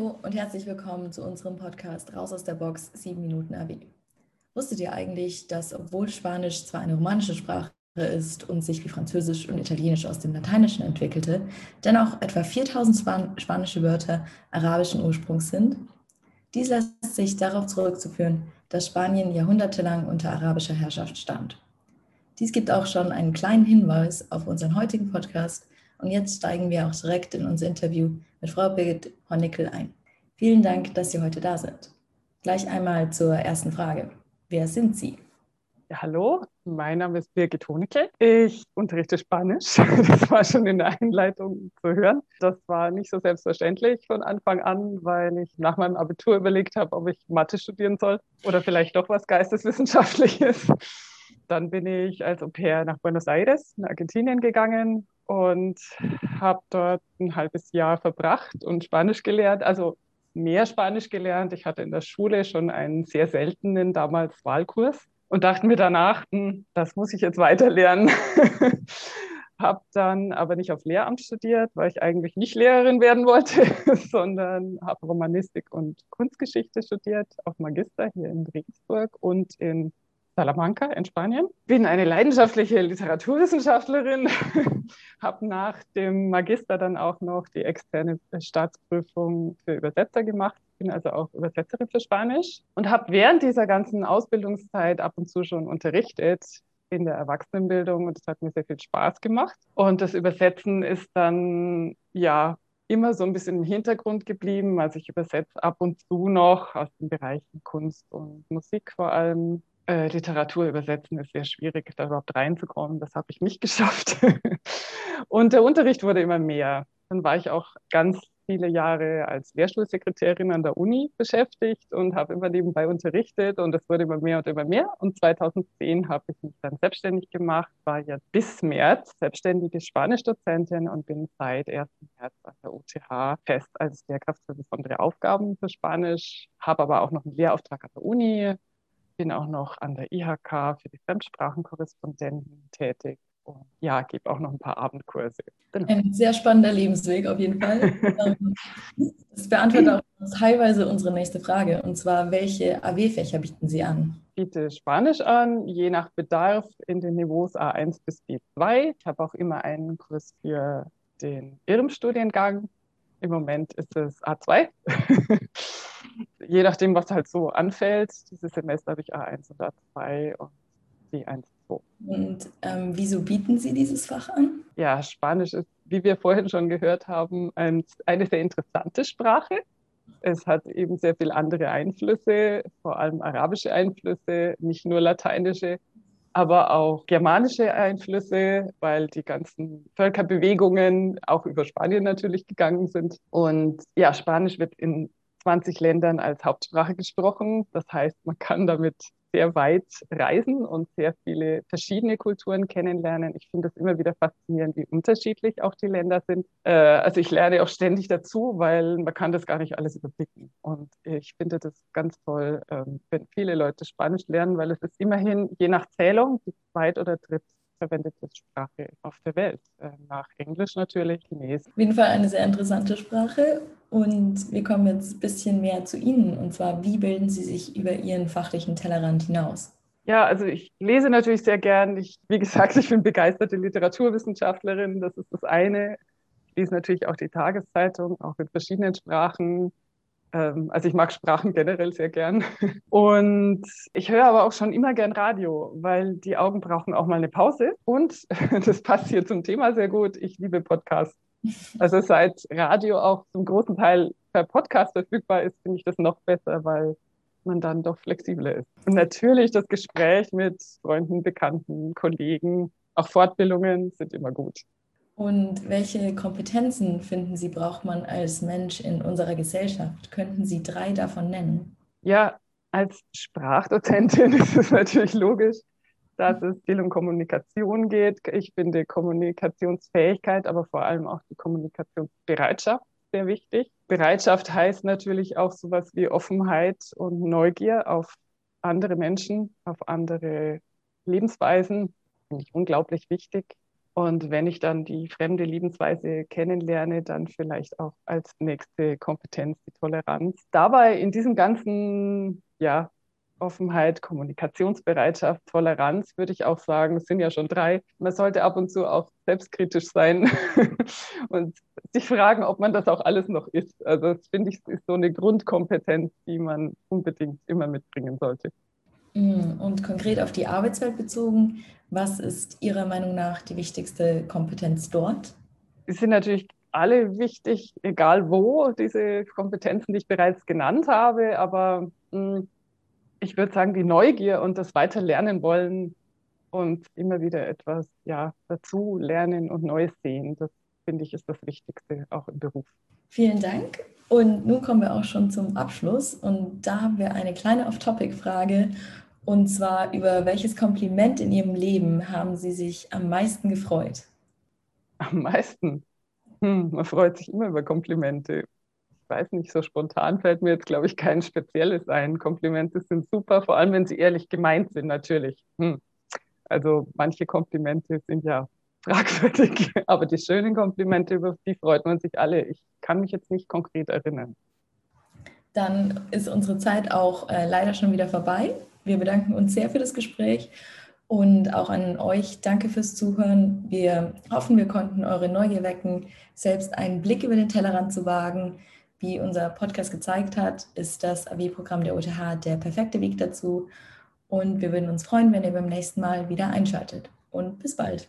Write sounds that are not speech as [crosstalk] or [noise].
Hallo und herzlich willkommen zu unserem Podcast Raus aus der Box 7 Minuten AB. Wusstet ihr eigentlich, dass obwohl Spanisch zwar eine romanische Sprache ist und sich wie Französisch und Italienisch aus dem Lateinischen entwickelte, dennoch etwa 4000 Span spanische Wörter arabischen Ursprungs sind? Dies lässt sich darauf zurückzuführen, dass Spanien jahrhundertelang unter arabischer Herrschaft stand. Dies gibt auch schon einen kleinen Hinweis auf unseren heutigen Podcast und jetzt steigen wir auch direkt in unser Interview mit Frau Birgit Hornickel ein. Vielen Dank, dass Sie heute da sind. Gleich einmal zur ersten Frage. Wer sind Sie? Ja, hallo, mein Name ist Birgit Honecke. Ich unterrichte Spanisch. [laughs] Das war schon in der Einleitung zu hören. Das war nicht so selbstverständlich von Anfang an, weil ich nach meinem Abitur überlegt habe, ob ich Mathe studieren soll oder vielleicht doch was Geisteswissenschaftliches. Dann bin ich als Au pair nach Buenos Aires in Argentinien gegangen und habe dort ein halbes Jahr verbracht und Spanisch gelernt. Also mehr Spanisch gelernt. Ich hatte in der Schule schon einen sehr seltenen damals Wahlkurs und dachte mir danach, hm, das muss ich jetzt weiter lernen. [laughs] habe dann aber nicht auf Lehramt studiert, weil ich eigentlich nicht Lehrerin werden wollte, [laughs] sondern habe Romanistik und Kunstgeschichte studiert auf Magister hier in Regensburg und in Salamanca in Spanien. Bin eine leidenschaftliche Literaturwissenschaftlerin, [laughs] habe nach dem Magister dann auch noch die externe Staatsprüfung für Übersetzer gemacht, bin also auch Übersetzerin für Spanisch und habe während dieser ganzen Ausbildungszeit ab und zu schon unterrichtet in der Erwachsenenbildung und es hat mir sehr viel Spaß gemacht. Und das Übersetzen ist dann ja immer so ein bisschen im Hintergrund geblieben. Also ich übersetze ab und zu noch aus den Bereichen Kunst und Musik vor allem äh, Literatur übersetzen ist sehr schwierig, da überhaupt reinzukommen. Das habe ich nicht [laughs] geschafft. und der Unterricht wurde immer mehr. Dann war ich auch ganz viele Jahre als Lehrstuhlsekretärin an der Uni beschäftigt und habe immer nebenbei unterrichtet und es wurde immer mehr und immer mehr. Und 2010 habe ich mich dann selbstständig gemacht, war ja bis März selbstständige Spanischdozentin und bin seit 1. März an der UTH fest als Lehrkraft für besondere Aufgaben für Spanisch, habe aber auch noch einen Lehrauftrag an der Uni, bin auch noch an der IHK für die Fremdsprachenkorrespondenten tätig und ja, gebe auch noch ein paar Abendkurse. Genau. Ein sehr spannender Lebensweg auf jeden Fall. [laughs] Ähm, das beantwortet auch teilweise unsere nächste Frage und zwar, welche AW-Fächer bieten Sie an? Ich biete Spanisch an, je nach Bedarf in den Niveaus A1 bis B2. Ich habe auch immer einen Kurs für den IRM-Studiengang. Im Moment ist es A2. [laughs] [laughs] je nachdem, was halt so anfällt. Dieses Semester habe ich A1 und A2 und B1 2. Und ähm, wieso bieten Sie dieses Fach an? Ja, Spanisch ist, wie wir vorhin schon gehört haben, ein, eine sehr interessante Sprache. Es hat eben sehr viele andere Einflüsse, vor allem arabische Einflüsse, nicht nur lateinische, aber auch germanische Einflüsse, weil die ganzen Völkerbewegungen auch über Spanien natürlich gegangen sind. Und ja, Spanisch wird in 20 Ländern als Hauptsprache gesprochen. Das heißt, man kann damit sehr weit reisen und sehr viele verschiedene Kulturen kennenlernen. Ich finde es immer wieder faszinierend, wie unterschiedlich auch die Länder sind. Äh, also ich lerne auch ständig dazu, weil man kann das gar nicht alles überblicken. Und ich finde das ganz toll, ähm, wenn viele Leute Spanisch lernen, weil es ist immerhin je nach Zählung die zweit- oder dritt verwendete Sprache auf der Welt. Äh, nach Englisch natürlich, Chinesisch. Auf jeden Fall eine sehr interessante Sprache. Und wir kommen jetzt ein bisschen mehr zu Ihnen. Und zwar, wie bilden Sie sich über Ihren fachlichen Tellerrand hinaus? Ja, also ich lese natürlich sehr gern. Ich, wie gesagt, ich bin begeisterte Literaturwissenschaftlerin. Das ist das eine. Ich lese natürlich auch die Tageszeitung, auch in verschiedenen Sprachen. Ähm, also ich mag Sprachen generell sehr gern. Und ich höre aber auch schon immer gern Radio, weil die Augen brauchen auch mal eine Pause. Und [laughs] das passt hier zum Thema sehr gut. Ich liebe Podcasts. Also seit Radio auch zum großen Teil per Podcast verfügbar ist, finde ich das noch besser, weil man dann doch flexibler ist. Und natürlich das Gespräch mit Freunden, Bekannten, Kollegen, auch Fortbildungen sind immer gut. Und welche Kompetenzen finden Sie, braucht man als Mensch in unserer Gesellschaft? Könnten Sie drei davon nennen? Ja, als Sprachdozentin [laughs] ist es natürlich logisch, dass es viel um Kommunikation geht. Ich finde Kommunikationsfähigkeit, aber vor allem auch die Kommunikationsbereitschaft sehr wichtig. Bereitschaft heißt natürlich auch sowas wie Offenheit und Neugier auf andere Menschen, auf andere Lebensweisen. Finde ich unglaublich wichtig. Und wenn ich dann die fremde Lebensweise kennenlerne, dann vielleicht auch als nächste Kompetenz die Toleranz. Dabei in diesem ganzen ja, Offenheit, Kommunikationsbereitschaft, Toleranz, würde ich auch sagen, es sind ja schon drei. Man sollte ab und zu auch selbstkritisch sein [laughs] und sich fragen, ob man das auch alles noch ist. Also das finde ich, ist so eine Grundkompetenz, die man unbedingt immer mitbringen sollte. Mm, und konkret auf die Arbeitswelt bezogen, was ist Ihrer Meinung nach die wichtigste Kompetenz dort? Die sind natürlich alle wichtig, egal wo, diese Kompetenzen, die ich bereits genannt habe. Aber mh, mm, ich würde sagen, die Neugier und das weiter lernen wollen und immer wieder etwas ja, dazu lernen und Neues sehen, das finde ich ist das Wichtigste auch im Beruf. Vielen Dank. Und nun kommen wir auch schon zum Abschluss. Und da haben wir eine kleine Off-Topic-Frage. Und zwar, über welches Kompliment in Ihrem Leben haben Sie sich am meisten gefreut? Am meisten? Hm, man freut sich immer über Komplimente weiß nicht, so spontan fällt mir jetzt, glaube ich, kein spezielles ein. Komplimente sind super, vor allem wenn sie ehrlich gemeint sind, natürlich. Hm. Also manche Komplimente sind ja fragwürdig, [laughs] aber die schönen Komplimente, über die freut man sich alle. Ich kann mich jetzt nicht konkret erinnern. Dann ist unsere Zeit auch äh, leider schon wieder vorbei. Wir bedanken uns sehr für das Gespräch und auch an euch danke fürs Zuhören. Wir hoffen, wir konnten eure Neugier wecken, selbst einen Blick über den Tellerrand zu wagen. Wie unser Podcast gezeigt hat, ist das AW-Programm der OTH der perfekte Weg dazu. Und wir würden uns freuen, wenn ihr beim nächsten Mal wieder einschaltet. Und bis bald.